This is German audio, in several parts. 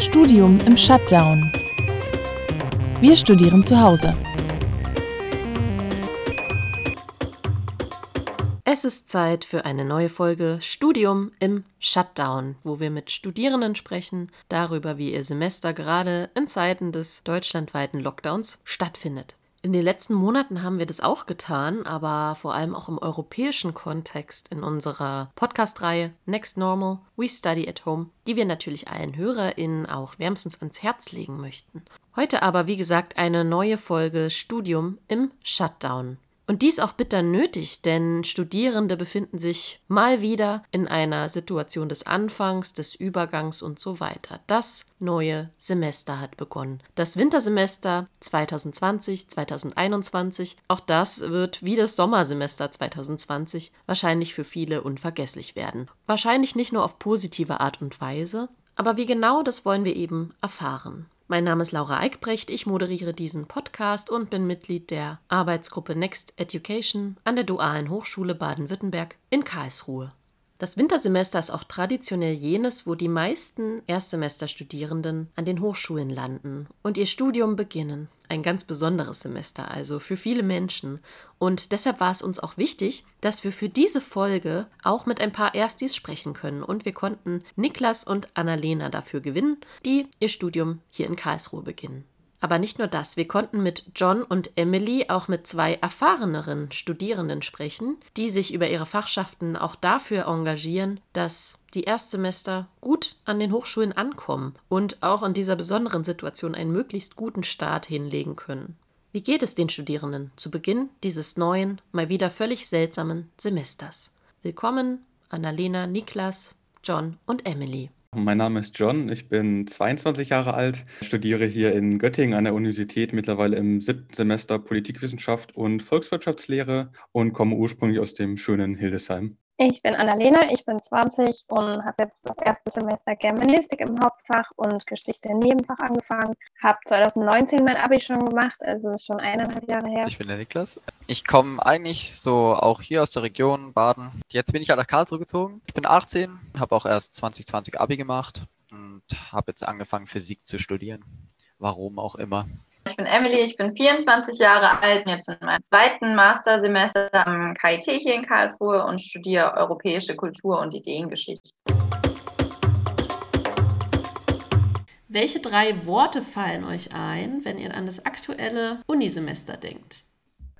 Studium im Shutdown. Wir studieren zu Hause. Es ist Zeit für eine neue Folge Studium im Shutdown, wo wir mit Studierenden sprechen darüber, wie ihr Semester gerade in Zeiten des deutschlandweiten Lockdowns stattfindet. In den letzten Monaten haben wir das auch getan, aber vor allem auch im europäischen Kontext in unserer Podcast-Reihe Next Normal, We Study at Home, die wir natürlich allen HörerInnen auch wärmstens ans Herz legen möchten. Heute aber, wie gesagt, eine neue Folge Studium im Shutdown. Und dies auch bitter nötig, denn Studierende befinden sich mal wieder in einer Situation des Anfangs, des Übergangs und so weiter. Das neue Semester hat begonnen. Das Wintersemester 2020, 2021, auch das wird wie das Sommersemester 2020 wahrscheinlich für viele unvergesslich werden. Wahrscheinlich nicht nur auf positive Art und Weise, aber wie genau, das wollen wir eben erfahren. Mein Name ist Laura Eickbrecht, ich moderiere diesen Podcast und bin Mitglied der Arbeitsgruppe Next Education an der Dualen Hochschule Baden-Württemberg in Karlsruhe. Das Wintersemester ist auch traditionell jenes, wo die meisten Erstsemesterstudierenden an den Hochschulen landen und ihr Studium beginnen. Ein ganz besonderes Semester also für viele Menschen. Und deshalb war es uns auch wichtig, dass wir für diese Folge auch mit ein paar Erstis sprechen können. Und wir konnten Niklas und Annalena dafür gewinnen, die ihr Studium hier in Karlsruhe beginnen. Aber nicht nur das, wir konnten mit John und Emily auch mit zwei erfahreneren Studierenden sprechen, die sich über ihre Fachschaften auch dafür engagieren, dass die Erstsemester gut an den Hochschulen ankommen und auch in dieser besonderen Situation einen möglichst guten Start hinlegen können. Wie geht es den Studierenden zu Beginn dieses neuen, mal wieder völlig seltsamen Semesters? Willkommen, Annalena, Niklas, John und Emily. Mein Name ist John, ich bin 22 Jahre alt, studiere hier in Göttingen an der Universität mittlerweile im siebten Semester Politikwissenschaft und Volkswirtschaftslehre und komme ursprünglich aus dem schönen Hildesheim. Ich bin Annalena, ich bin 20 und habe jetzt das erste Semester Germanistik im Hauptfach und Geschichte im Nebenfach angefangen. Habe 2019 mein Abi schon gemacht, also schon eineinhalb Jahre her. Ich bin der Niklas. Ich komme eigentlich so auch hier aus der Region Baden. Jetzt bin ich halt nach Karlsruhe gezogen. Ich bin 18, habe auch erst 2020 Abi gemacht und habe jetzt angefangen Physik zu studieren. Warum auch immer. Ich bin Emily, ich bin 24 Jahre alt und jetzt in meinem zweiten Mastersemester am KIT hier in Karlsruhe und studiere europäische Kultur und Ideengeschichte. Welche drei Worte fallen euch ein, wenn ihr an das aktuelle Unisemester denkt?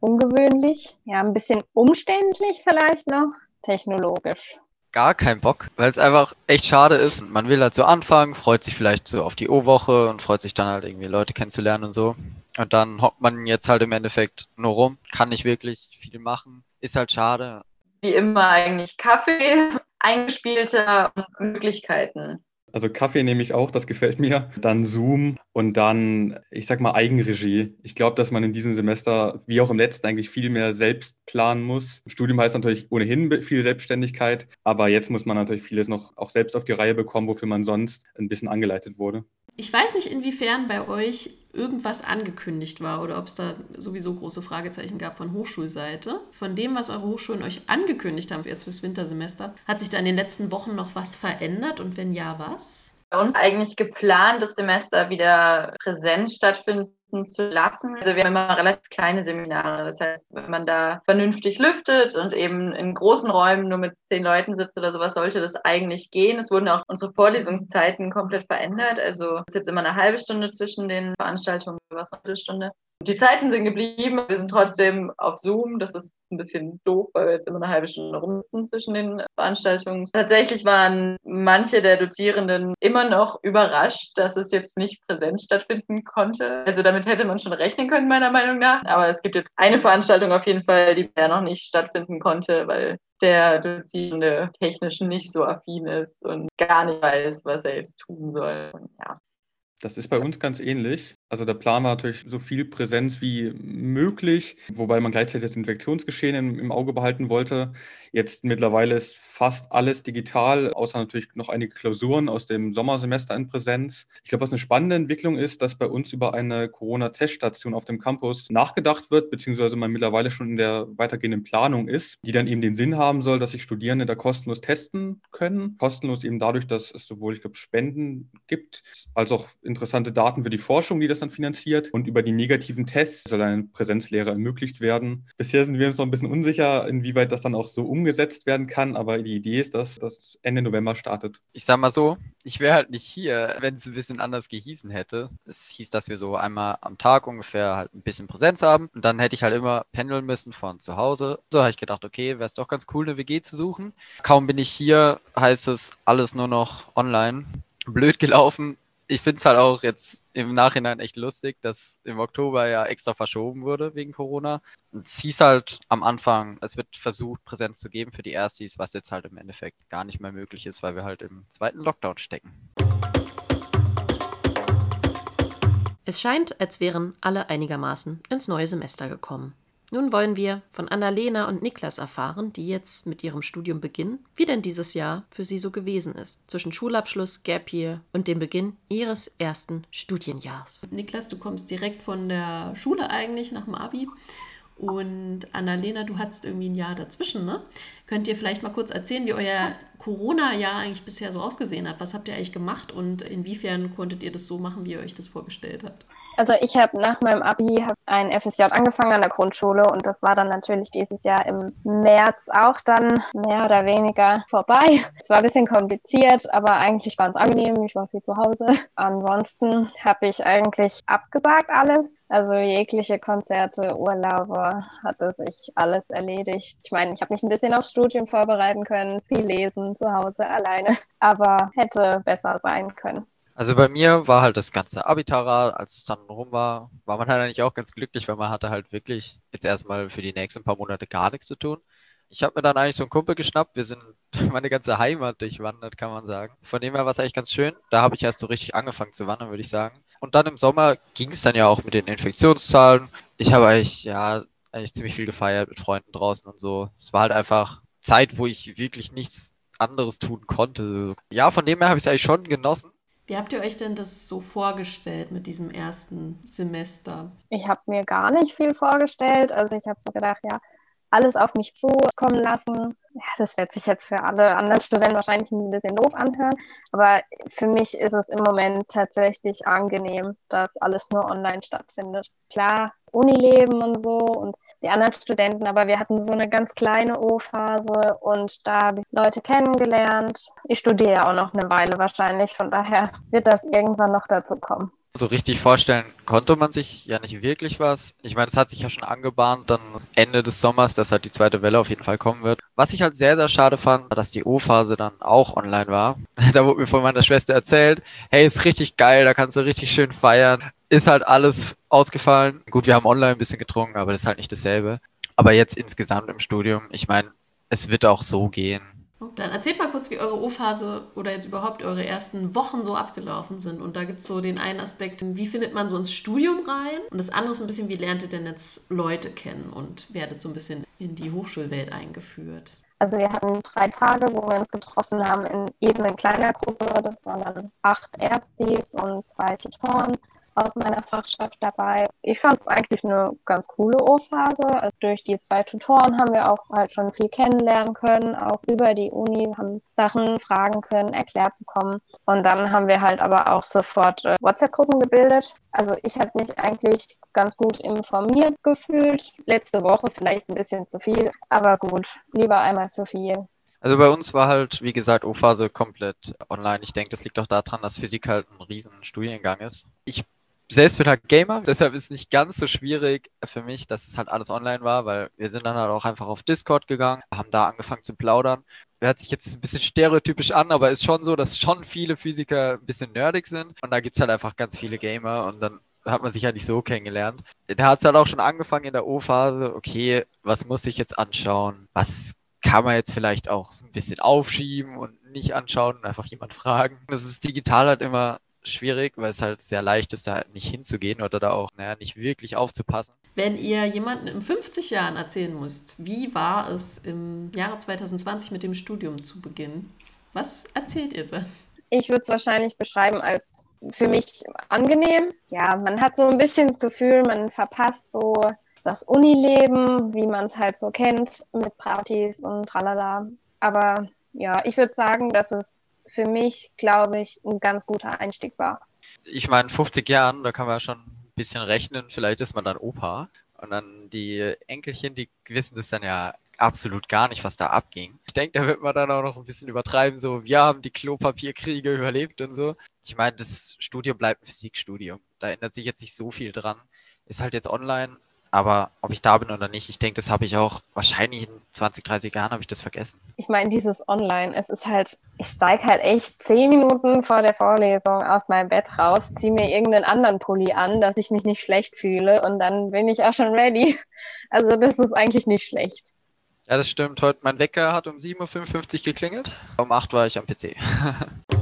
Ungewöhnlich, ja, ein bisschen umständlich vielleicht noch, technologisch gar keinen Bock, weil es einfach echt schade ist. Man will halt so anfangen, freut sich vielleicht so auf die O-Woche und freut sich dann halt irgendwie Leute kennenzulernen und so. Und dann hockt man jetzt halt im Endeffekt nur rum, kann nicht wirklich viel machen, ist halt schade. Wie immer eigentlich Kaffee, eingespielte Möglichkeiten. Also Kaffee nehme ich auch, das gefällt mir. Dann Zoom und dann, ich sag mal, Eigenregie. Ich glaube, dass man in diesem Semester, wie auch im letzten, eigentlich viel mehr selbst planen muss. Studium heißt natürlich ohnehin viel Selbstständigkeit, aber jetzt muss man natürlich vieles noch auch selbst auf die Reihe bekommen, wofür man sonst ein bisschen angeleitet wurde. Ich weiß nicht, inwiefern bei euch irgendwas angekündigt war oder ob es da sowieso große Fragezeichen gab von Hochschulseite. Von dem, was eure Hochschulen euch angekündigt haben jetzt fürs Wintersemester, hat sich da in den letzten Wochen noch was verändert und wenn ja, was? Bei uns eigentlich geplant, das Semester wieder präsent stattfinden zu lassen. Also wir haben immer relativ kleine Seminare. Das heißt, wenn man da vernünftig lüftet und eben in großen Räumen nur mit zehn Leuten sitzt oder sowas, sollte das eigentlich gehen. Es wurden auch unsere Vorlesungszeiten komplett verändert. Also es ist jetzt immer eine halbe Stunde zwischen den Veranstaltungen, was eine Viertelstunde. Die Zeiten sind geblieben. Wir sind trotzdem auf Zoom. Das ist ein bisschen doof, weil wir jetzt immer eine halbe Stunde rumsitzen zwischen den Veranstaltungen. Tatsächlich waren manche der Dozierenden immer noch überrascht, dass es jetzt nicht präsent stattfinden konnte. Also damit hätte man schon rechnen können, meiner Meinung nach. Aber es gibt jetzt eine Veranstaltung auf jeden Fall, die ja noch nicht stattfinden konnte, weil der Dozierende technisch nicht so affin ist und gar nicht weiß, was er jetzt tun soll. Und ja. Das ist bei uns ganz ähnlich. Also der Plan war natürlich so viel Präsenz wie möglich, wobei man gleichzeitig das Infektionsgeschehen im, im, Auge behalten wollte. Jetzt mittlerweile ist fast alles digital, außer natürlich noch einige Klausuren aus dem Sommersemester in Präsenz. Ich glaube, was eine spannende Entwicklung ist, dass bei uns über eine Corona-Teststation auf dem Campus nachgedacht wird, beziehungsweise man mittlerweile schon in der weitergehenden Planung ist, die dann eben den Sinn haben soll, dass sich Studierende da kostenlos testen können. Kostenlos eben dadurch, dass es sowohl, ich glaube, Spenden gibt, als auch interessante Daten für die Forschung, die das dann finanziert. Und über die negativen Tests soll eine Präsenzlehre ermöglicht werden. Bisher sind wir uns noch ein bisschen unsicher, inwieweit das dann auch so umgesetzt werden kann. Aber die Idee ist, dass das Ende November startet. Ich sag mal so, ich wäre halt nicht hier, wenn es ein bisschen anders gehießen hätte. Es hieß, dass wir so einmal am Tag ungefähr halt ein bisschen Präsenz haben. Und dann hätte ich halt immer pendeln müssen von zu Hause. So habe ich gedacht, okay, wäre es doch ganz cool, eine WG zu suchen. Kaum bin ich hier, heißt es alles nur noch online. Blöd gelaufen. Ich finde es halt auch jetzt im Nachhinein echt lustig, dass im Oktober ja extra verschoben wurde wegen Corona. Es hieß halt am Anfang, es wird versucht, Präsenz zu geben für die Erstis, was jetzt halt im Endeffekt gar nicht mehr möglich ist, weil wir halt im zweiten Lockdown stecken. Es scheint, als wären alle einigermaßen ins neue Semester gekommen. Nun wollen wir von Annalena und Niklas erfahren, die jetzt mit ihrem Studium beginnen, wie denn dieses Jahr für sie so gewesen ist, zwischen Schulabschluss, Gap Year und dem Beginn ihres ersten Studienjahrs. Niklas, du kommst direkt von der Schule eigentlich nach dem Abi. Und Annalena, du hattest irgendwie ein Jahr dazwischen, ne? Könnt ihr vielleicht mal kurz erzählen, wie euer Corona-Jahr eigentlich bisher so ausgesehen hat? Was habt ihr eigentlich gemacht und inwiefern konntet ihr das so machen, wie ihr euch das vorgestellt habt? Also ich habe nach meinem Abi ein FSJ angefangen an der Grundschule und das war dann natürlich dieses Jahr im März auch dann mehr oder weniger vorbei. Es war ein bisschen kompliziert, aber eigentlich ganz angenehm. Ich war viel zu Hause. Ansonsten habe ich eigentlich abgesagt alles. Also jegliche Konzerte, Urlaube, hatte sich alles erledigt. Ich meine, ich habe mich ein bisschen aufs Studium vorbereiten können, viel lesen zu Hause alleine, aber hätte besser sein können. Also bei mir war halt das ganze Abitara, als es dann rum war, war man halt eigentlich auch ganz glücklich, weil man hatte halt wirklich jetzt erstmal für die nächsten paar Monate gar nichts zu tun. Ich habe mir dann eigentlich so einen Kumpel geschnappt. Wir sind meine ganze Heimat durchwandert, kann man sagen. Von dem her war es eigentlich ganz schön. Da habe ich erst so richtig angefangen zu wandern, würde ich sagen. Und dann im Sommer ging es dann ja auch mit den Infektionszahlen. Ich habe eigentlich, ja, eigentlich ziemlich viel gefeiert mit Freunden draußen und so. Es war halt einfach Zeit, wo ich wirklich nichts anderes tun konnte. Ja, von dem her habe ich es eigentlich schon genossen. Wie habt ihr euch denn das so vorgestellt mit diesem ersten Semester? Ich habe mir gar nicht viel vorgestellt. Also ich habe so gedacht, ja, alles auf mich zukommen lassen. Ja, das wird sich jetzt für alle anderen Studenten wahrscheinlich ein bisschen doof anhören, aber für mich ist es im Moment tatsächlich angenehm, dass alles nur online stattfindet. Klar, Unileben und so und die anderen Studenten, aber wir hatten so eine ganz kleine O-Phase und da habe ich Leute kennengelernt. Ich studiere ja auch noch eine Weile wahrscheinlich, von daher wird das irgendwann noch dazu kommen. So richtig vorstellen konnte man sich ja nicht wirklich was. Ich meine, es hat sich ja schon angebahnt, dann Ende des Sommers, dass halt die zweite Welle auf jeden Fall kommen wird. Was ich halt sehr, sehr schade fand, war, dass die O-Phase dann auch online war. da wurde mir von meiner Schwester erzählt, hey, ist richtig geil, da kannst du richtig schön feiern. Ist halt alles ausgefallen. Gut, wir haben online ein bisschen getrunken, aber das ist halt nicht dasselbe. Aber jetzt insgesamt im Studium, ich meine, es wird auch so gehen. Dann erzählt mal kurz, wie eure O-Phase oder jetzt überhaupt eure ersten Wochen so abgelaufen sind. Und da gibt es so den einen Aspekt, wie findet man so ins Studium rein? Und das andere ist ein bisschen, wie lernt ihr denn jetzt Leute kennen und werdet so ein bisschen in die Hochschulwelt eingeführt? Also wir hatten drei Tage, wo wir uns getroffen haben in eben in kleiner Gruppe. Das waren dann acht Erstis und zwei Tutoren aus meiner Fachschaft dabei. Ich fand es eigentlich eine ganz coole O-Phase. Also durch die zwei Tutoren haben wir auch halt schon viel kennenlernen können, auch über die Uni, haben Sachen fragen können, erklärt bekommen. Und dann haben wir halt aber auch sofort äh, WhatsApp-Gruppen gebildet. Also ich habe mich eigentlich ganz gut informiert gefühlt. Letzte Woche vielleicht ein bisschen zu viel, aber gut, lieber einmal zu viel. Also bei uns war halt, wie gesagt, O-Phase komplett online. Ich denke, das liegt auch daran, dass Physik halt ein riesen Studiengang ist. Ich selbst bin halt Gamer, deshalb ist es nicht ganz so schwierig für mich, dass es halt alles online war, weil wir sind dann halt auch einfach auf Discord gegangen, haben da angefangen zu plaudern. Hört sich jetzt ein bisschen stereotypisch an, aber ist schon so, dass schon viele Physiker ein bisschen nerdig sind und da gibt es halt einfach ganz viele Gamer und dann hat man sich ja nicht so kennengelernt. Da hat es halt auch schon angefangen in der O-Phase, okay, was muss ich jetzt anschauen? Was kann man jetzt vielleicht auch ein bisschen aufschieben und nicht anschauen und einfach jemand fragen. Das ist digital halt immer schwierig, weil es halt sehr leicht ist, da halt nicht hinzugehen oder da auch naja, nicht wirklich aufzupassen. Wenn ihr jemanden in 50 Jahren erzählen müsst, wie war es im Jahre 2020 mit dem Studium zu beginnen, was erzählt ihr dann? Ich würde es wahrscheinlich beschreiben als für mich angenehm. Ja, man hat so ein bisschen das Gefühl, man verpasst so das Unileben, wie man es halt so kennt, mit Partys und tralala. Aber ja, ich würde sagen, dass es für mich, glaube ich, ein ganz guter Einstieg war. Ich meine, 50 Jahren, da kann man ja schon ein bisschen rechnen, vielleicht ist man dann Opa. Und dann die Enkelchen, die wissen das dann ja absolut gar nicht, was da abging. Ich denke, da wird man dann auch noch ein bisschen übertreiben, so, wir haben die Klopapierkriege überlebt und so. Ich meine, das Studium bleibt ein Physikstudium. Da ändert sich jetzt nicht so viel dran. Ist halt jetzt online, aber ob ich da bin oder nicht, ich denke, das habe ich auch wahrscheinlich in 20, 30 Jahren habe ich das vergessen. Ich meine, dieses Online, es ist halt, ich steige halt echt zehn Minuten vor der Vorlesung aus meinem Bett raus, ziehe mir irgendeinen anderen Pulli an, dass ich mich nicht schlecht fühle und dann bin ich auch schon ready. Also das ist eigentlich nicht schlecht. Ja, das stimmt. Heute mein Wecker hat um 7.55 Uhr geklingelt. Um 8 Uhr war ich am PC.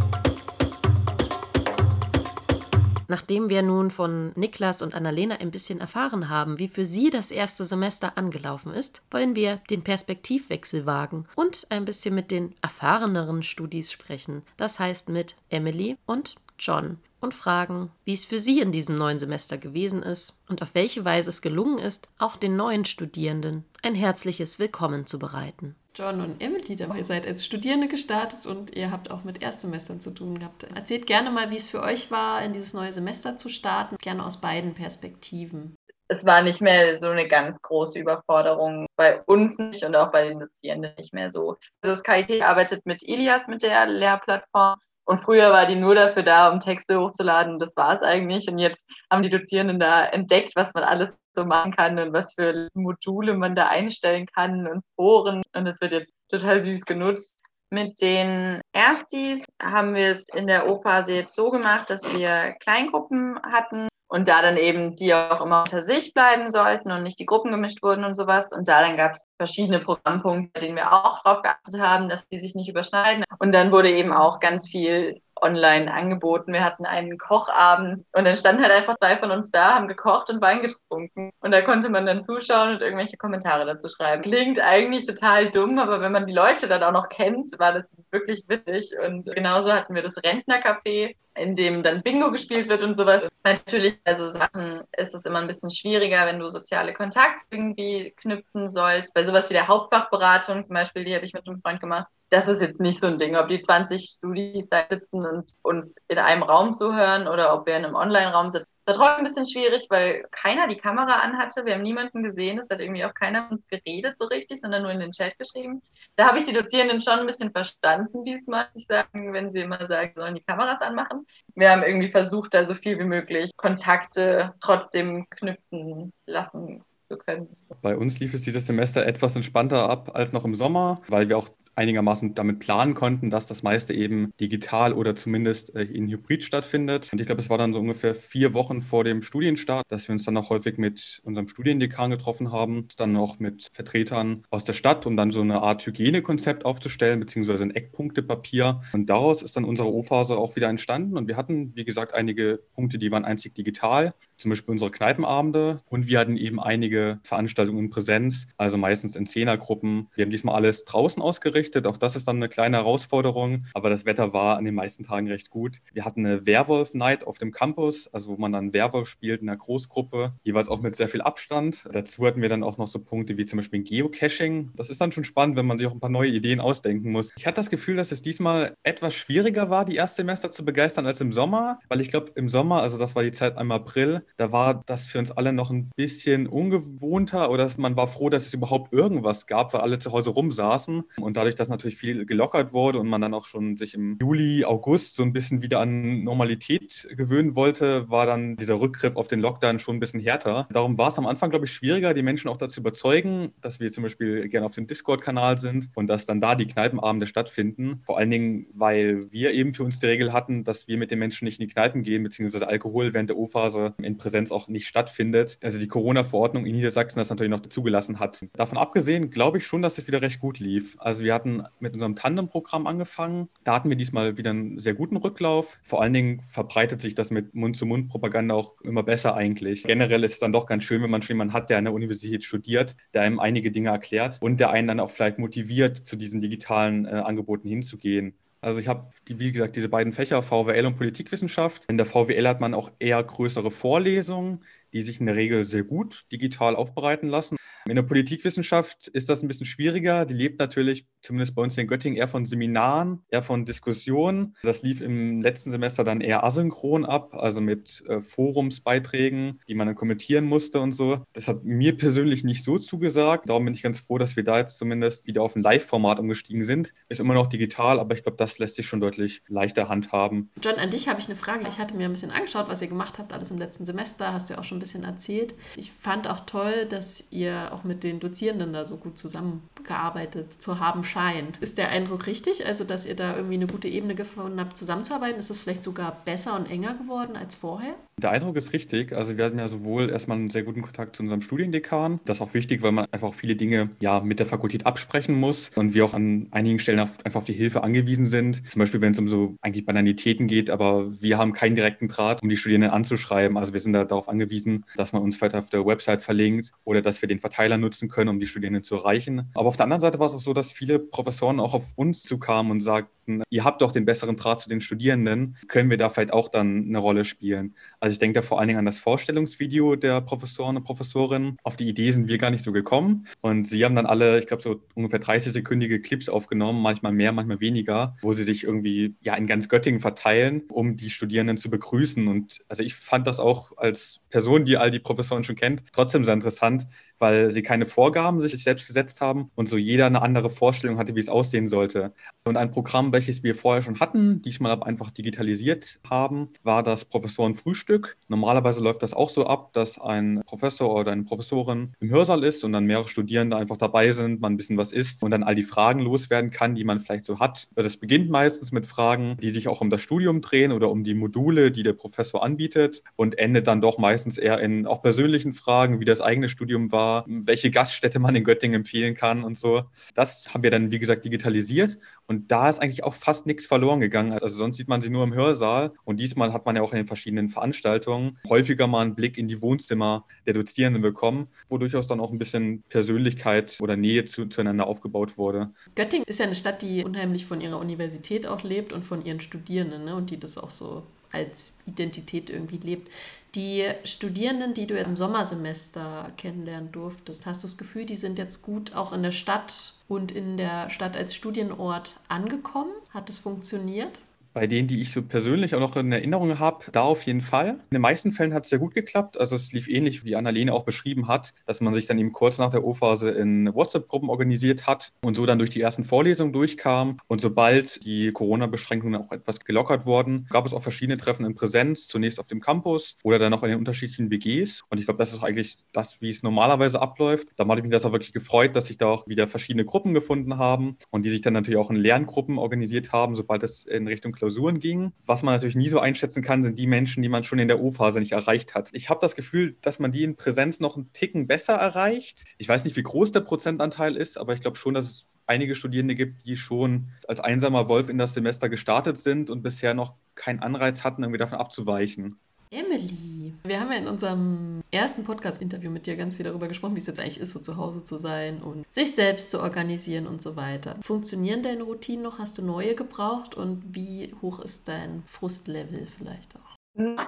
Nachdem wir nun von Niklas und Annalena ein bisschen erfahren haben, wie für sie das erste Semester angelaufen ist, wollen wir den Perspektivwechsel wagen und ein bisschen mit den erfahreneren Studis sprechen. Das heißt mit Emily und John und fragen, wie es für sie in diesem neuen Semester gewesen ist und auf welche Weise es gelungen ist, auch den neuen Studierenden ein herzliches Willkommen zu bereiten. John und Emily, ihr seid als Studierende gestartet und ihr habt auch mit Erstsemestern zu tun gehabt. Erzählt gerne mal, wie es für euch war, in dieses neue Semester zu starten, gerne aus beiden Perspektiven. Es war nicht mehr so eine ganz große Überforderung bei uns nicht und auch bei den Dozierenden nicht mehr so. Also das KIT arbeitet mit Ilias, mit der Lehrplattform und früher war die nur dafür da, um Texte hochzuladen. Das war es eigentlich. Und jetzt haben die Dozierenden da entdeckt, was man alles so machen kann und was für Module man da einstellen kann und Foren. Und das wird jetzt total süß genutzt. Mit den Erstis haben wir es in der O-Phase jetzt so gemacht, dass wir Kleingruppen hatten und da dann eben die auch immer unter sich bleiben sollten und nicht die Gruppen gemischt wurden und sowas. Und da dann gab es verschiedene Programmpunkte, denen wir auch darauf geachtet haben, dass die sich nicht überschneiden. Und dann wurde eben auch ganz viel online angeboten. Wir hatten einen Kochabend und dann standen halt einfach zwei von uns da, haben gekocht und Wein getrunken. Und da konnte man dann zuschauen und irgendwelche Kommentare dazu schreiben. Klingt eigentlich total dumm, aber wenn man die Leute dann auch noch kennt, war das wirklich witzig. Und genauso hatten wir das Rentnercafé, in dem dann Bingo gespielt wird und sowas. Natürlich, also Sachen ist es immer ein bisschen schwieriger, wenn du soziale Kontakte irgendwie knüpfen sollst. Bei sowas wie der Hauptfachberatung zum Beispiel, die habe ich mit einem Freund gemacht, das ist jetzt nicht so ein Ding, ob die 20 Studis da sitzen und uns in einem Raum zuhören oder ob wir in einem Online-Raum sitzen. Das war ein bisschen schwierig, weil keiner die Kamera anhatte. Wir haben niemanden gesehen. Es hat irgendwie auch keiner uns geredet so richtig, sondern nur in den Chat geschrieben. Da habe ich die Dozierenden schon ein bisschen verstanden diesmal, muss ich sagen, wenn sie immer sagen, sollen die Kameras anmachen. Wir haben irgendwie versucht, da so viel wie möglich Kontakte trotzdem knüpfen lassen zu können. Bei uns lief es dieses Semester etwas entspannter ab als noch im Sommer, weil wir auch einigermaßen damit planen konnten, dass das meiste eben digital oder zumindest äh, in Hybrid stattfindet. Und ich glaube, es war dann so ungefähr vier Wochen vor dem Studienstart, dass wir uns dann auch häufig mit unserem Studiendekan getroffen haben, dann auch mit Vertretern aus der Stadt, um dann so eine Art Hygienekonzept aufzustellen, beziehungsweise ein Eckpunktepapier. Und daraus ist dann unsere O-Phase auch wieder entstanden. Und wir hatten, wie gesagt, einige Punkte, die waren einzig digital, zum Beispiel unsere Kneipenabende. Und wir hatten eben einige Veranstaltungen in Präsenz, also meistens in Zehnergruppen. Wir haben diesmal alles draußen ausgerichtet gerichtet. Auch das ist dann eine kleine Herausforderung. Aber das Wetter war an den meisten Tagen recht gut. Wir hatten eine Werwolf-Night auf dem Campus, also wo man dann Werwolf spielt in einer Großgruppe, jeweils auch mit sehr viel Abstand. Dazu hatten wir dann auch noch so Punkte wie zum Beispiel Geocaching. Das ist dann schon spannend, wenn man sich auch ein paar neue Ideen ausdenken muss. Ich hatte das Gefühl, dass es diesmal etwas schwieriger war, die Erstsemester zu begeistern als im Sommer, weil ich glaube, im Sommer, also das war die Zeit im April, da war das für uns alle noch ein bisschen ungewohnter oder man war froh, dass es überhaupt irgendwas gab, weil alle zu Hause rumsaßen und dadurch dass natürlich viel gelockert wurde und man dann auch schon sich im Juli, August so ein bisschen wieder an Normalität gewöhnen wollte, war dann dieser Rückgriff auf den Lockdown schon ein bisschen härter. Darum war es am Anfang, glaube ich, schwieriger, die Menschen auch dazu überzeugen, dass wir zum Beispiel gerne auf dem Discord-Kanal sind und dass dann da die Kneipenabende stattfinden. Vor allen Dingen, weil wir eben für uns die Regel hatten, dass wir mit den Menschen nicht in die Kneipen gehen, beziehungsweise Alkohol während der O-Phase in Präsenz auch nicht stattfindet. Also die Corona-Verordnung in Niedersachsen das natürlich noch zugelassen hat. Davon abgesehen, glaube ich schon, dass es wieder recht gut lief. Also wir hatten hatten mit unserem Tandem-Programm angefangen. Da hatten wir diesmal wieder einen sehr guten Rücklauf. Vor allen Dingen verbreitet sich das mit Mund-zu-Mund-Propaganda auch immer besser eigentlich. Generell ist es dann doch ganz schön, wenn man schon jemanden hat, der an der Universität studiert, der einem einige Dinge erklärt und der einen dann auch vielleicht motiviert, zu diesen digitalen äh, Angeboten hinzugehen. Also ich habe, wie gesagt, diese beiden Fächer, VWL und Politikwissenschaft. In der VWL hat man auch eher größere Vorlesungen, die sich in der Regel sehr gut digital aufbereiten lassen. In der Politikwissenschaft ist das ein bisschen schwieriger. Die lebt natürlich, zumindest bei uns in Göttingen, eher von Seminaren, eher von Diskussionen. Das lief im letzten Semester dann eher asynchron ab, also mit äh, Forumsbeiträgen, die man dann kommentieren musste und so. Das hat mir persönlich nicht so zugesagt. Darum bin ich ganz froh, dass wir da jetzt zumindest wieder auf ein Live-Format umgestiegen sind. Ist immer noch digital, aber ich glaube, das lässt sich schon deutlich leichter handhaben. John, an dich habe ich eine Frage. Ich hatte mir ein bisschen angeschaut, was ihr gemacht habt, alles im letzten Semester. Hast du ja auch schon ein bisschen erzählt. Ich fand auch toll, dass ihr auch mit den Dozierenden da so gut zusammengearbeitet zu haben scheint. Ist der Eindruck richtig? Also, dass ihr da irgendwie eine gute Ebene gefunden habt, zusammenzuarbeiten? Ist es vielleicht sogar besser und enger geworden als vorher? Der Eindruck ist richtig. Also, wir hatten ja sowohl erstmal einen sehr guten Kontakt zu unserem Studiendekan. Das ist auch wichtig, weil man einfach viele Dinge ja mit der Fakultät absprechen muss und wir auch an einigen Stellen einfach auf die Hilfe angewiesen sind. Zum Beispiel, wenn es um so eigentlich Banalitäten geht, aber wir haben keinen direkten Draht, um die Studierenden anzuschreiben. Also, wir sind da darauf angewiesen, dass man uns vielleicht auf der Website verlinkt oder dass wir den Verteiler nutzen können, um die Studierenden zu erreichen. Aber auf der anderen Seite war es auch so, dass viele Professoren auch auf uns zukamen und sagten, ihr habt doch den besseren Draht zu den Studierenden, können wir da vielleicht auch dann eine Rolle spielen. Also ich denke da vor allen Dingen an das Vorstellungsvideo der Professoren und Professorinnen. Auf die Idee sind wir gar nicht so gekommen. Und sie haben dann alle, ich glaube, so ungefähr 30-sekündige Clips aufgenommen, manchmal mehr, manchmal weniger, wo sie sich irgendwie ja in ganz Göttingen verteilen, um die Studierenden zu begrüßen. Und also ich fand das auch als Person, die all die Professoren schon kennt, trotzdem sehr interessant, weil sie keine Vorgaben sich selbst gesetzt haben und so jeder eine andere Vorstellung hatte, wie es aussehen sollte. Und ein Programm, welches wir vorher schon hatten, diesmal aber einfach digitalisiert haben, war das Professorenfrühstück. Normalerweise läuft das auch so ab, dass ein Professor oder eine Professorin im Hörsaal ist und dann mehrere Studierende einfach dabei sind, man ein bisschen was isst und dann all die Fragen loswerden kann, die man vielleicht so hat. Das beginnt meistens mit Fragen, die sich auch um das Studium drehen oder um die Module, die der Professor anbietet und endet dann doch meistens eher in auch persönlichen Fragen, wie das eigene Studium war welche Gaststätte man in Göttingen empfehlen kann und so. Das haben wir dann, wie gesagt, digitalisiert und da ist eigentlich auch fast nichts verloren gegangen. Also sonst sieht man sie nur im Hörsaal und diesmal hat man ja auch in den verschiedenen Veranstaltungen häufiger mal einen Blick in die Wohnzimmer der Dozierenden bekommen, wo durchaus dann auch ein bisschen Persönlichkeit oder Nähe zu, zueinander aufgebaut wurde. Göttingen ist ja eine Stadt, die unheimlich von ihrer Universität auch lebt und von ihren Studierenden ne? und die das auch so als Identität irgendwie lebt. Die Studierenden, die du im Sommersemester kennenlernen durftest, hast du das Gefühl, die sind jetzt gut auch in der Stadt und in der Stadt als Studienort angekommen? Hat es funktioniert? Bei denen, die ich so persönlich auch noch in Erinnerung habe, da auf jeden Fall. In den meisten Fällen hat es sehr gut geklappt. Also es lief ähnlich, wie Annalene auch beschrieben hat, dass man sich dann eben kurz nach der O-Phase in WhatsApp-Gruppen organisiert hat und so dann durch die ersten Vorlesungen durchkam. Und sobald die Corona-Beschränkungen auch etwas gelockert wurden, gab es auch verschiedene Treffen in Präsenz, zunächst auf dem Campus oder dann auch in den unterschiedlichen WGs. Und ich glaube, das ist eigentlich das, wie es normalerweise abläuft. Da habe ich mich das auch wirklich gefreut, dass sich da auch wieder verschiedene Gruppen gefunden haben und die sich dann natürlich auch in Lerngruppen organisiert haben, sobald es in Richtung Klausuren ging. Was man natürlich nie so einschätzen kann, sind die Menschen, die man schon in der O-Phase nicht erreicht hat. Ich habe das Gefühl, dass man die in Präsenz noch einen Ticken besser erreicht. Ich weiß nicht, wie groß der Prozentanteil ist, aber ich glaube schon, dass es einige Studierende gibt, die schon als einsamer Wolf in das Semester gestartet sind und bisher noch keinen Anreiz hatten, irgendwie davon abzuweichen. Emily, wir haben ja in unserem ersten Podcast-Interview mit dir ganz viel darüber gesprochen, wie es jetzt eigentlich ist, so zu Hause zu sein und sich selbst zu organisieren und so weiter. Funktionieren deine Routinen noch? Hast du neue gebraucht? Und wie hoch ist dein Frustlevel vielleicht auch?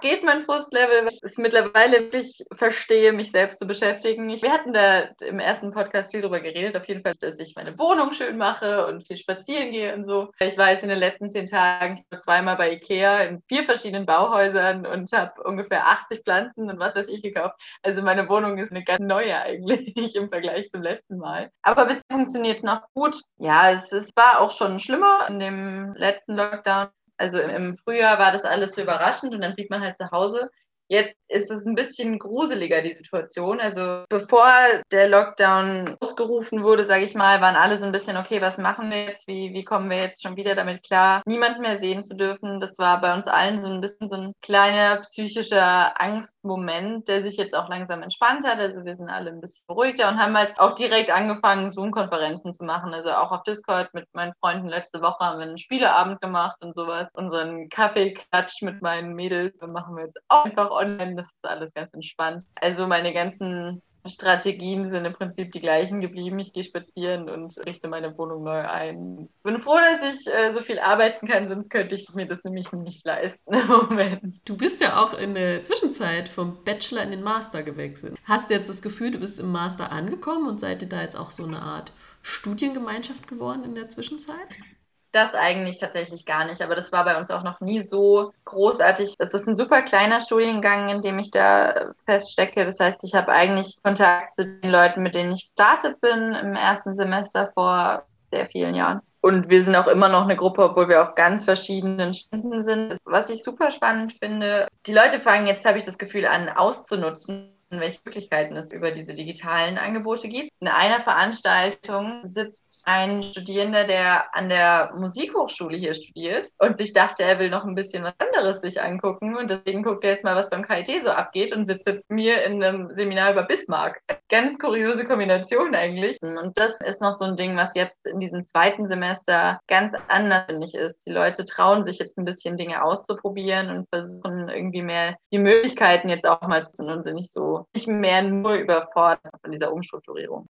Geht mein Frustlevel, weil ich es mittlerweile wirklich verstehe, mich selbst zu beschäftigen. Wir hatten da im ersten Podcast viel drüber geredet, auf jeden Fall, dass ich meine Wohnung schön mache und viel spazieren gehe und so. Ich war jetzt in den letzten zehn Tagen zweimal bei Ikea in vier verschiedenen Bauhäusern und habe ungefähr 80 Pflanzen und was weiß ich gekauft. Also meine Wohnung ist eine ganz neue eigentlich im Vergleich zum letzten Mal. Aber bisher funktioniert es noch gut. Ja, es, es war auch schon schlimmer in dem letzten Lockdown also im Frühjahr war das alles so überraschend und dann blieb man halt zu Hause. Jetzt ist es ein bisschen gruseliger, die Situation. Also bevor der Lockdown ausgerufen wurde, sage ich mal, waren alle so ein bisschen, okay, was machen wir jetzt? Wie, wie kommen wir jetzt schon wieder damit klar, niemanden mehr sehen zu dürfen? Das war bei uns allen so ein bisschen so ein kleiner psychischer Angstmoment, der sich jetzt auch langsam entspannt hat. Also wir sind alle ein bisschen beruhigter und haben halt auch direkt angefangen, Zoom-Konferenzen zu machen. Also auch auf Discord mit meinen Freunden. Letzte Woche haben wir einen Spieleabend gemacht und sowas. Unseren Kaffeeklatsch mit meinen Mädels machen wir jetzt auch einfach online. Das ist alles ganz entspannt. Also meine ganzen Strategien sind im Prinzip die gleichen geblieben. Ich gehe spazieren und richte meine Wohnung neu ein. Bin froh, dass ich äh, so viel arbeiten kann, sonst könnte ich mir das nämlich nicht leisten im Moment. Du bist ja auch in der Zwischenzeit vom Bachelor in den Master gewechselt. Hast du jetzt das Gefühl, du bist im Master angekommen und seid ihr da jetzt auch so eine Art Studiengemeinschaft geworden in der Zwischenzeit? Das eigentlich tatsächlich gar nicht, aber das war bei uns auch noch nie so großartig. Es ist ein super kleiner Studiengang, in dem ich da feststecke. Das heißt, ich habe eigentlich Kontakt zu den Leuten, mit denen ich gestartet bin im ersten Semester vor sehr vielen Jahren. Und wir sind auch immer noch eine Gruppe, obwohl wir auf ganz verschiedenen Ständen sind. Was ich super spannend finde, die Leute fangen jetzt, habe ich das Gefühl, an auszunutzen welche Möglichkeiten es über diese digitalen Angebote gibt. In einer Veranstaltung sitzt ein Studierender, der an der Musikhochschule hier studiert und sich dachte, er will noch ein bisschen was anderes sich angucken und deswegen guckt er jetzt mal, was beim KIT so abgeht und sitzt jetzt mir in einem Seminar über Bismarck. Ganz kuriose Kombination eigentlich. Und das ist noch so ein Ding, was jetzt in diesem zweiten Semester ganz anders, ich, ist. Die Leute trauen sich jetzt ein bisschen Dinge auszuprobieren und versuchen irgendwie mehr die Möglichkeiten jetzt auch mal zu nutzen und sind nicht so nicht mehr nur überfordert von dieser Umstrukturierung.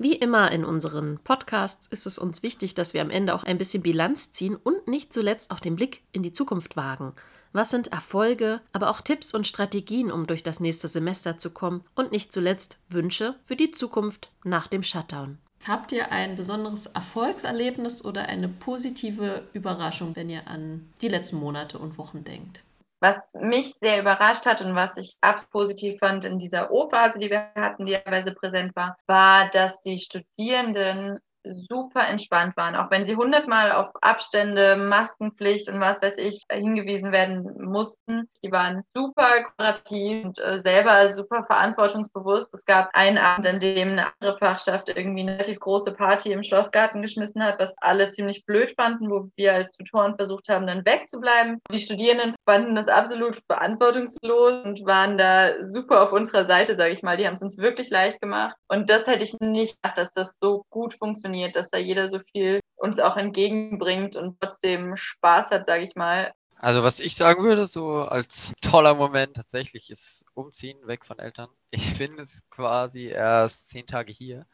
Wie immer in unseren Podcasts ist es uns wichtig, dass wir am Ende auch ein bisschen Bilanz ziehen und nicht zuletzt auch den Blick in die Zukunft wagen. Was sind Erfolge, aber auch Tipps und Strategien, um durch das nächste Semester zu kommen und nicht zuletzt Wünsche für die Zukunft nach dem Shutdown? Habt ihr ein besonderes Erfolgserlebnis oder eine positive Überraschung, wenn ihr an die letzten Monate und Wochen denkt? Was mich sehr überrascht hat und was ich absolut positiv fand in dieser O-Phase, die wir hatten, die teilweise präsent war, war, dass die Studierenden super entspannt waren, auch wenn sie hundertmal auf Abstände, Maskenpflicht und was weiß ich hingewiesen werden mussten. Die waren super kooperativ und äh, selber super verantwortungsbewusst. Es gab einen Abend, an dem eine andere Fachschaft irgendwie eine relativ große Party im Schlossgarten geschmissen hat, was alle ziemlich blöd fanden, wo wir als Tutoren versucht haben, dann wegzubleiben. Die Studierenden fanden das absolut verantwortungslos und waren da super auf unserer Seite, sage ich mal. Die haben es uns wirklich leicht gemacht. Und das hätte ich nicht gedacht, dass das so gut funktioniert dass da jeder so viel uns auch entgegenbringt und trotzdem Spaß hat, sage ich mal. Also was ich sagen würde, so als toller Moment tatsächlich ist Umziehen weg von Eltern. Ich bin es quasi erst zehn Tage hier,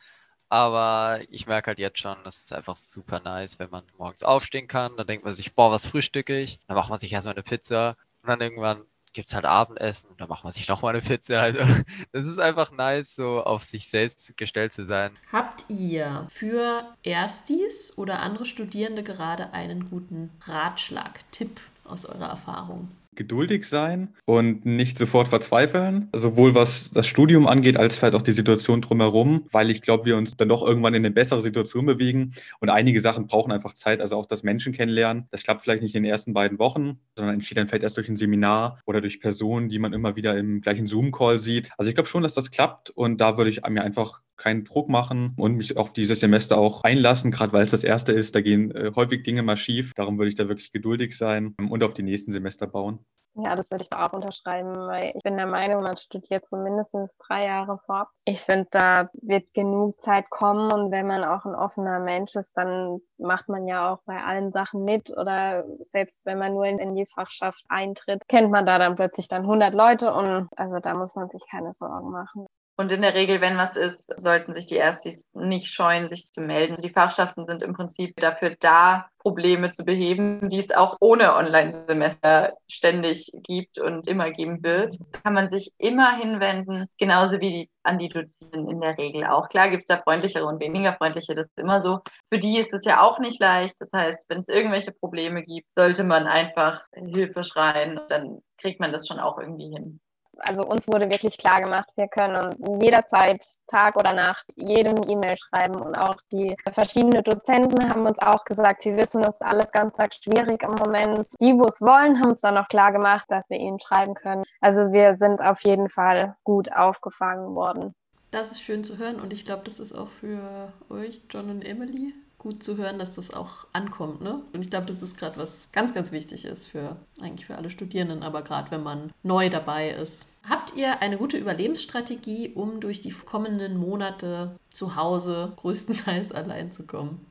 aber ich merke halt jetzt schon, das ist einfach super nice, wenn man morgens aufstehen kann. Dann denkt man sich, boah, was frühstücke ich? Dann macht man sich erstmal eine Pizza und dann irgendwann gibt es halt Abendessen und dann macht man sich nochmal eine Pizza. Also das ist einfach nice, so auf sich selbst gestellt zu sein. Habt ihr für Erstis oder andere Studierende gerade einen guten Ratschlag, Tipp aus eurer Erfahrung? Geduldig sein und nicht sofort verzweifeln, sowohl was das Studium angeht, als vielleicht auch die Situation drumherum, weil ich glaube, wir uns dann doch irgendwann in eine bessere Situation bewegen und einige Sachen brauchen einfach Zeit, also auch das Menschen kennenlernen. Das klappt vielleicht nicht in den ersten beiden Wochen, sondern entsteht dann vielleicht erst durch ein Seminar oder durch Personen, die man immer wieder im gleichen Zoom-Call sieht. Also ich glaube schon, dass das klappt und da würde ich mir einfach keinen Druck machen und mich auf dieses Semester auch einlassen, gerade weil es das erste ist. Da gehen äh, häufig Dinge mal schief. Darum würde ich da wirklich geduldig sein und auf die nächsten Semester bauen. Ja, das würde ich da auch unterschreiben, weil ich bin der Meinung, man studiert so mindestens drei Jahre vor. Ich finde, da wird genug Zeit kommen und wenn man auch ein offener Mensch ist, dann macht man ja auch bei allen Sachen mit oder selbst wenn man nur in, in die Fachschaft eintritt, kennt man da dann plötzlich dann 100 Leute und also da muss man sich keine Sorgen machen. Und in der Regel, wenn was ist, sollten sich die Erstis nicht scheuen, sich zu melden. Die Fachschaften sind im Prinzip dafür da, Probleme zu beheben, die es auch ohne Online-Semester ständig gibt und immer geben wird. Kann man sich immer hinwenden, genauso wie die, an die Dozierenden in der Regel auch. Klar gibt es da freundlichere und weniger freundliche, das ist immer so. Für die ist es ja auch nicht leicht. Das heißt, wenn es irgendwelche Probleme gibt, sollte man einfach Hilfe schreien, dann kriegt man das schon auch irgendwie hin Also uns wurde wirklich klar gemacht, wir können jederzeit, Tag oder Nacht, jedem E-Mail schreiben und auch die verschiedenen Dozenten haben uns auch gesagt, sie wissen, es ist alles ganz schwierig im Moment. Die, wo es wollen, haben uns dann noch klar gemacht, dass wir ihnen schreiben können. Also wir sind auf jeden Fall gut aufgefangen worden. Das ist schön zu hören und ich glaube, das ist auch für euch, John und Emily, gut zu hören, dass das auch ankommt. Ne? Und ich glaube, das ist gerade was ganz, ganz wichtig ist für eigentlich für alle Studierenden, aber gerade wenn man neu dabei ist. Habt ihr eine gute Überlebensstrategie, um durch die kommenden Monate zu Hause größtenteils allein zu kommen?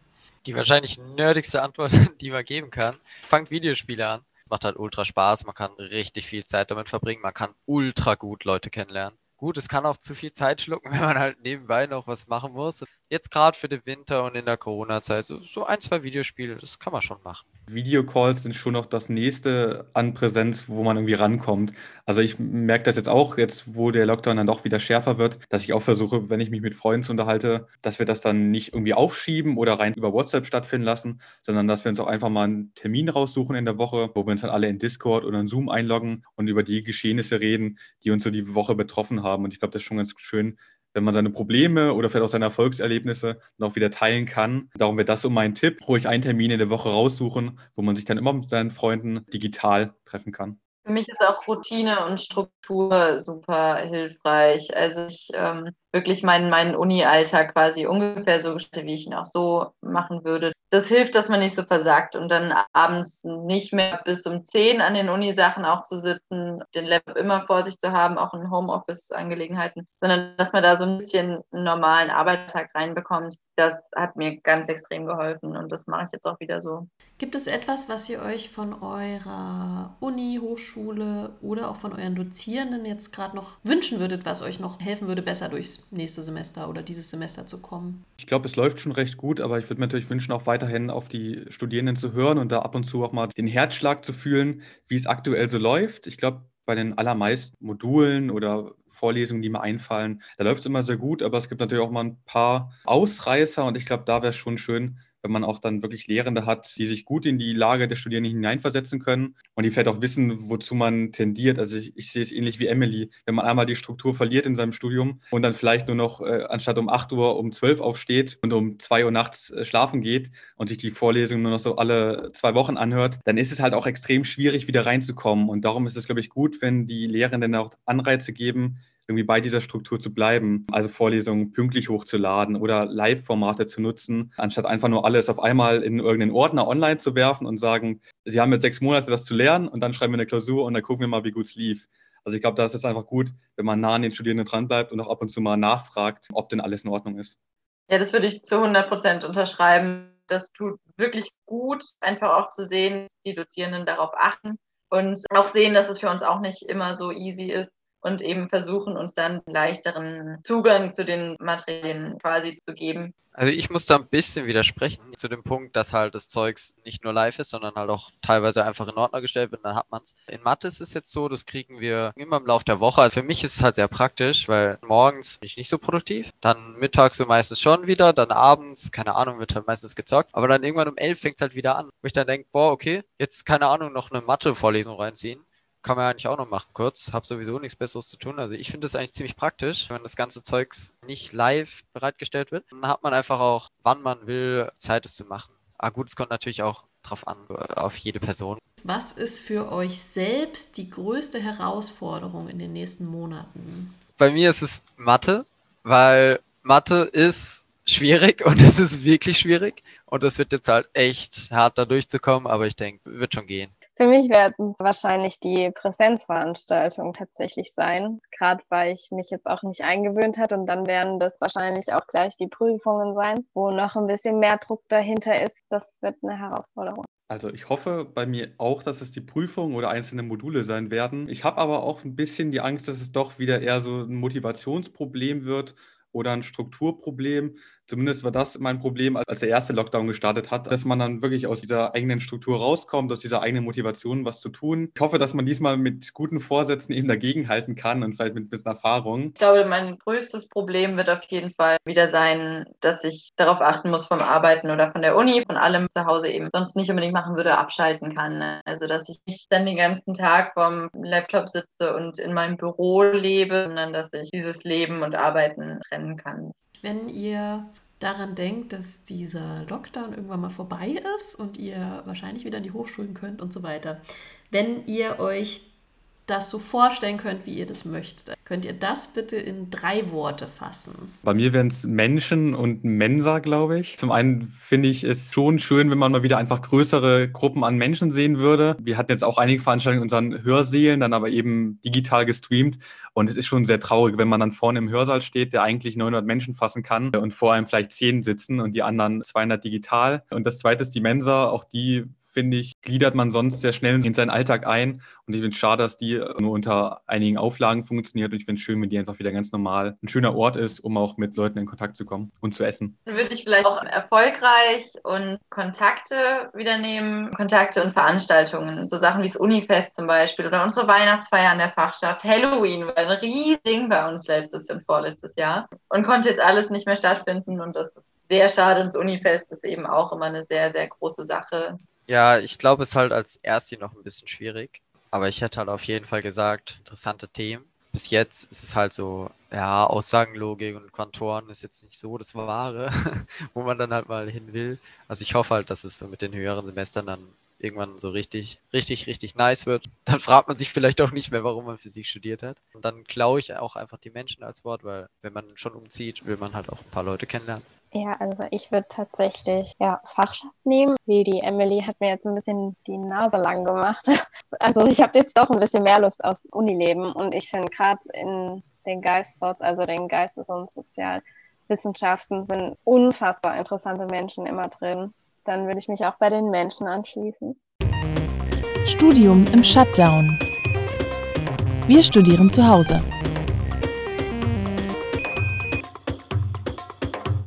Die wahrscheinlich nerdigste Antwort, die man geben kann. Fangt Videospiele an. Macht halt ultra Spaß, man kann richtig viel Zeit damit verbringen, man kann ultra gut Leute kennenlernen. Gut, es kann auch zu viel Zeit schlucken, wenn man halt nebenbei noch was machen muss. Jetzt gerade für den Winter und in der Corona-Zeit, so, so ein, zwei Videospiele, das kann man schon machen. Videocalls sind schon noch das nächste an Präsenz, wo man irgendwie rankommt. Also ich merke das jetzt auch, jetzt wo der Lockdown dann doch wieder schärfer wird, dass ich auch versuche, wenn ich mich mit Freunden unterhalte, dass wir das dann nicht irgendwie aufschieben oder rein über WhatsApp stattfinden lassen, sondern dass wir uns auch einfach mal einen Termin raussuchen in der Woche, wo wir uns dann alle in Discord oder in Zoom einloggen und über die Geschehnisse reden, die uns so die Woche betroffen haben. Und ich glaube, das ist schon ganz schön, wenn man seine Probleme oder vielleicht auch seine Erfolgserlebnisse noch wieder teilen kann. Darum wäre das so mein Tipp, ruhig einen Termin in der Woche raussuchen, wo man sich dann immer mit seinen Freunden digital treffen kann. Für mich ist auch Routine und Struktur super hilfreich. Also ich ähm, wirklich meinen, meinen Uni-Alltag quasi ungefähr so gestalte, wie ich ihn auch so machen würde. Das hilft, dass man nicht so versagt und dann abends nicht mehr bis um 10 an den Uni-Sachen auch zu sitzen, den Laptop immer vor sich zu haben, auch in Homeoffice-Angelegenheiten, sondern dass man da so ein bisschen einen normalen Arbeitstag reinbekommt das hat mir ganz extrem geholfen und das mache ich jetzt auch wieder so. Gibt es etwas, was ihr euch von eurer Uni, Hochschule oder auch von euren Dozierenden jetzt gerade noch wünschen würdet, was euch noch helfen würde, besser durchs nächste Semester oder dieses Semester zu kommen? Ich glaube, es läuft schon recht gut, aber ich würde mir natürlich wünschen, auch weiterhin auf die Studierenden zu hören und da ab und zu auch mal den Herzschlag zu fühlen, wie es aktuell so läuft. Ich glaube, bei den allermeisten Modulen oder Vorlesungen, die mir einfallen. Da läuft es immer sehr gut, aber es gibt natürlich auch mal ein paar Ausreißer und ich glaube, da wäre es schon schön, wenn man auch dann wirklich Lehrende hat, die sich gut in die Lage der Studierenden hineinversetzen können und die vielleicht auch wissen, wozu man tendiert. Also ich, ich sehe es ähnlich wie Emily. Wenn man einmal die Struktur verliert in seinem Studium und dann vielleicht nur noch äh, anstatt um 8 Uhr um 12 aufsteht und um 2 Uhr nachts äh, schlafen geht und sich die Vorlesung nur noch so alle zwei Wochen anhört, dann ist es halt auch extrem schwierig, wieder reinzukommen. Und darum ist es, glaube ich, gut, wenn die Lehrenden auch Anreize geben, irgendwie bei dieser Struktur zu bleiben. Also Vorlesungen pünktlich hochzuladen oder Live-Formate zu nutzen, anstatt einfach nur alles auf einmal in irgendeinen Ordner online zu werfen und sagen, Sie haben jetzt sechs Monate, das zu lernen und dann schreiben wir eine Klausur und dann gucken wir mal, wie gut es lief. Also ich glaube, da ist es einfach gut, wenn man nah an den Studierenden dranbleibt und auch ab und zu mal nachfragt, ob denn alles in Ordnung ist. Ja, das würde ich zu 100 Prozent unterschreiben. Das tut wirklich gut, einfach auch zu sehen, dass die Dozierenden darauf achten und auch sehen, dass es für uns auch nicht immer so easy ist, und eben versuchen, uns dann leichteren Zugang zu den Materialien quasi zu geben. Also ich muss da ein bisschen widersprechen zu dem Punkt, dass halt das Zeugs nicht nur live ist, sondern halt auch teilweise einfach in Ordner gestellt wird, dann hat man es. In Mathe ist es jetzt so, das kriegen wir immer im Laufe der Woche. Also für mich ist es halt sehr praktisch, weil morgens bin ich nicht so produktiv, dann mittags so meistens schon wieder, dann abends, keine Ahnung, wird halt meistens gezockt, aber dann irgendwann um elf fängt es halt wieder an, wo ich dann denke, boah, okay, jetzt keine Ahnung, noch eine Mathe-Vorlesung reinziehen kann man ja eigentlich auch noch machen kurz. Hab sowieso nichts Besseres zu tun. Also ich finde das eigentlich ziemlich praktisch, wenn das ganze Zeugs nicht live bereitgestellt wird. Dann hat man einfach auch, wann man will, Zeit es zu machen. Ah gut, es kommt natürlich auch drauf an, auf jede Person. Was ist für euch selbst die größte Herausforderung in den nächsten Monaten? Bei mir ist es Mathe, weil Mathe ist schwierig und es ist wirklich schwierig. Und es wird jetzt halt echt hart da durchzukommen, aber ich denke, wird schon gehen. Für mich werden wahrscheinlich die Präsenzveranstaltungen tatsächlich sein, gerade weil ich mich jetzt auch nicht eingewöhnt hat und dann werden das wahrscheinlich auch gleich die Prüfungen sein, wo noch ein bisschen mehr Druck dahinter ist. Das wird eine Herausforderung. Also ich hoffe bei mir auch, dass es die Prüfungen oder einzelne Module sein werden. Ich habe aber auch ein bisschen die Angst, dass es doch wieder eher so ein Motivationsproblem wird oder ein Strukturproblem. Zumindest war das mein Problem, als der erste Lockdown gestartet hat, dass man dann wirklich aus dieser eigenen Struktur rauskommt, aus dieser eigenen Motivation, was zu tun. Ich hoffe, dass man diesmal mit guten Vorsätzen eben dagegenhalten kann und vielleicht mit ein bisschen Erfahrung. Ich glaube, mein größtes Problem wird auf jeden Fall wieder sein, dass ich darauf achten muss vom Arbeiten oder von der Uni, von allem zu Hause eben sonst nicht unbedingt machen würde, abschalten kann. Also, dass ich nicht dann den ganzen Tag vom Laptop sitze und in meinem Büro lebe, sondern dass ich dieses Leben und Arbeiten trennen kann. Wenn ihr daran denkt, dass dieser Lockdown irgendwann mal vorbei ist und ihr wahrscheinlich wieder an die Hochschulen könnt und so weiter, wenn ihr euch das so vorstellen könnt, wie ihr das möchtet. Könnt ihr das bitte in drei Worte fassen? Bei mir wären es Menschen und Mensa, glaube ich. Zum einen finde ich es schon schön, wenn man mal wieder einfach größere Gruppen an Menschen sehen würde. Wir hatten jetzt auch einige Veranstaltungen in unseren Hörsälen, dann aber eben digital gestreamt. Und es ist schon sehr traurig, wenn man dann vorne im Hörsaal steht, der eigentlich 900 Menschen fassen kann und vor einem vielleicht 10 sitzen und die anderen 200 digital. Und das zweite ist die Mensa. Auch die finde ich, gliedert man sonst sehr schnell in seinen Alltag ein. Und ich finde es schade, dass die nur unter einigen Auflagen funktioniert. Und ich finde es schön, wenn die einfach wieder ganz normal ein schöner Ort ist, um auch mit Leuten in Kontakt zu kommen und zu essen. Dann würde ich vielleicht auch erfolgreich und Kontakte wieder nehmen. Kontakte und Veranstaltungen. So Sachen wie das Unifest zum Beispiel oder unsere Weihnachtsfeier an der Fachschaft. Halloween war ein Riesending bei uns letztes und vorletztes Jahr. Und konnte jetzt alles nicht mehr stattfinden. Und das ist sehr schade. Und das Unifest ist eben auch immer eine sehr, sehr große Sache. Ja, ich glaube, es ist halt als Ersti noch ein bisschen schwierig. Aber ich hätte halt auf jeden Fall gesagt, interessante Themen. Bis jetzt ist es halt so, ja, Aussagenlogik und Quantoren ist jetzt nicht so das Wahre, wo man dann halt mal hin will. Also ich hoffe halt, dass es so mit den höheren Semestern dann irgendwann so richtig, richtig, richtig nice wird. Dann fragt man sich vielleicht auch nicht mehr, warum man Physik studiert hat. Und dann klaue ich auch einfach die Menschen als Wort, weil wenn man schon umzieht, will man halt auch ein paar Leute kennenlernen. Ja, also ich würde tatsächlich ja, Fachschaft nehmen. Wie die Emily hat mir jetzt ein bisschen die Nase lang gemacht. Also ich habe jetzt doch ein bisschen mehr Lust aufs Unileben und ich finde gerade in den Geistsorts, also den Geistes- und Sozialwissenschaften, sind unfassbar interessante Menschen immer drin. Dann würde ich mich auch bei den Menschen anschließen. Studium im Shutdown. Wir studieren zu Hause.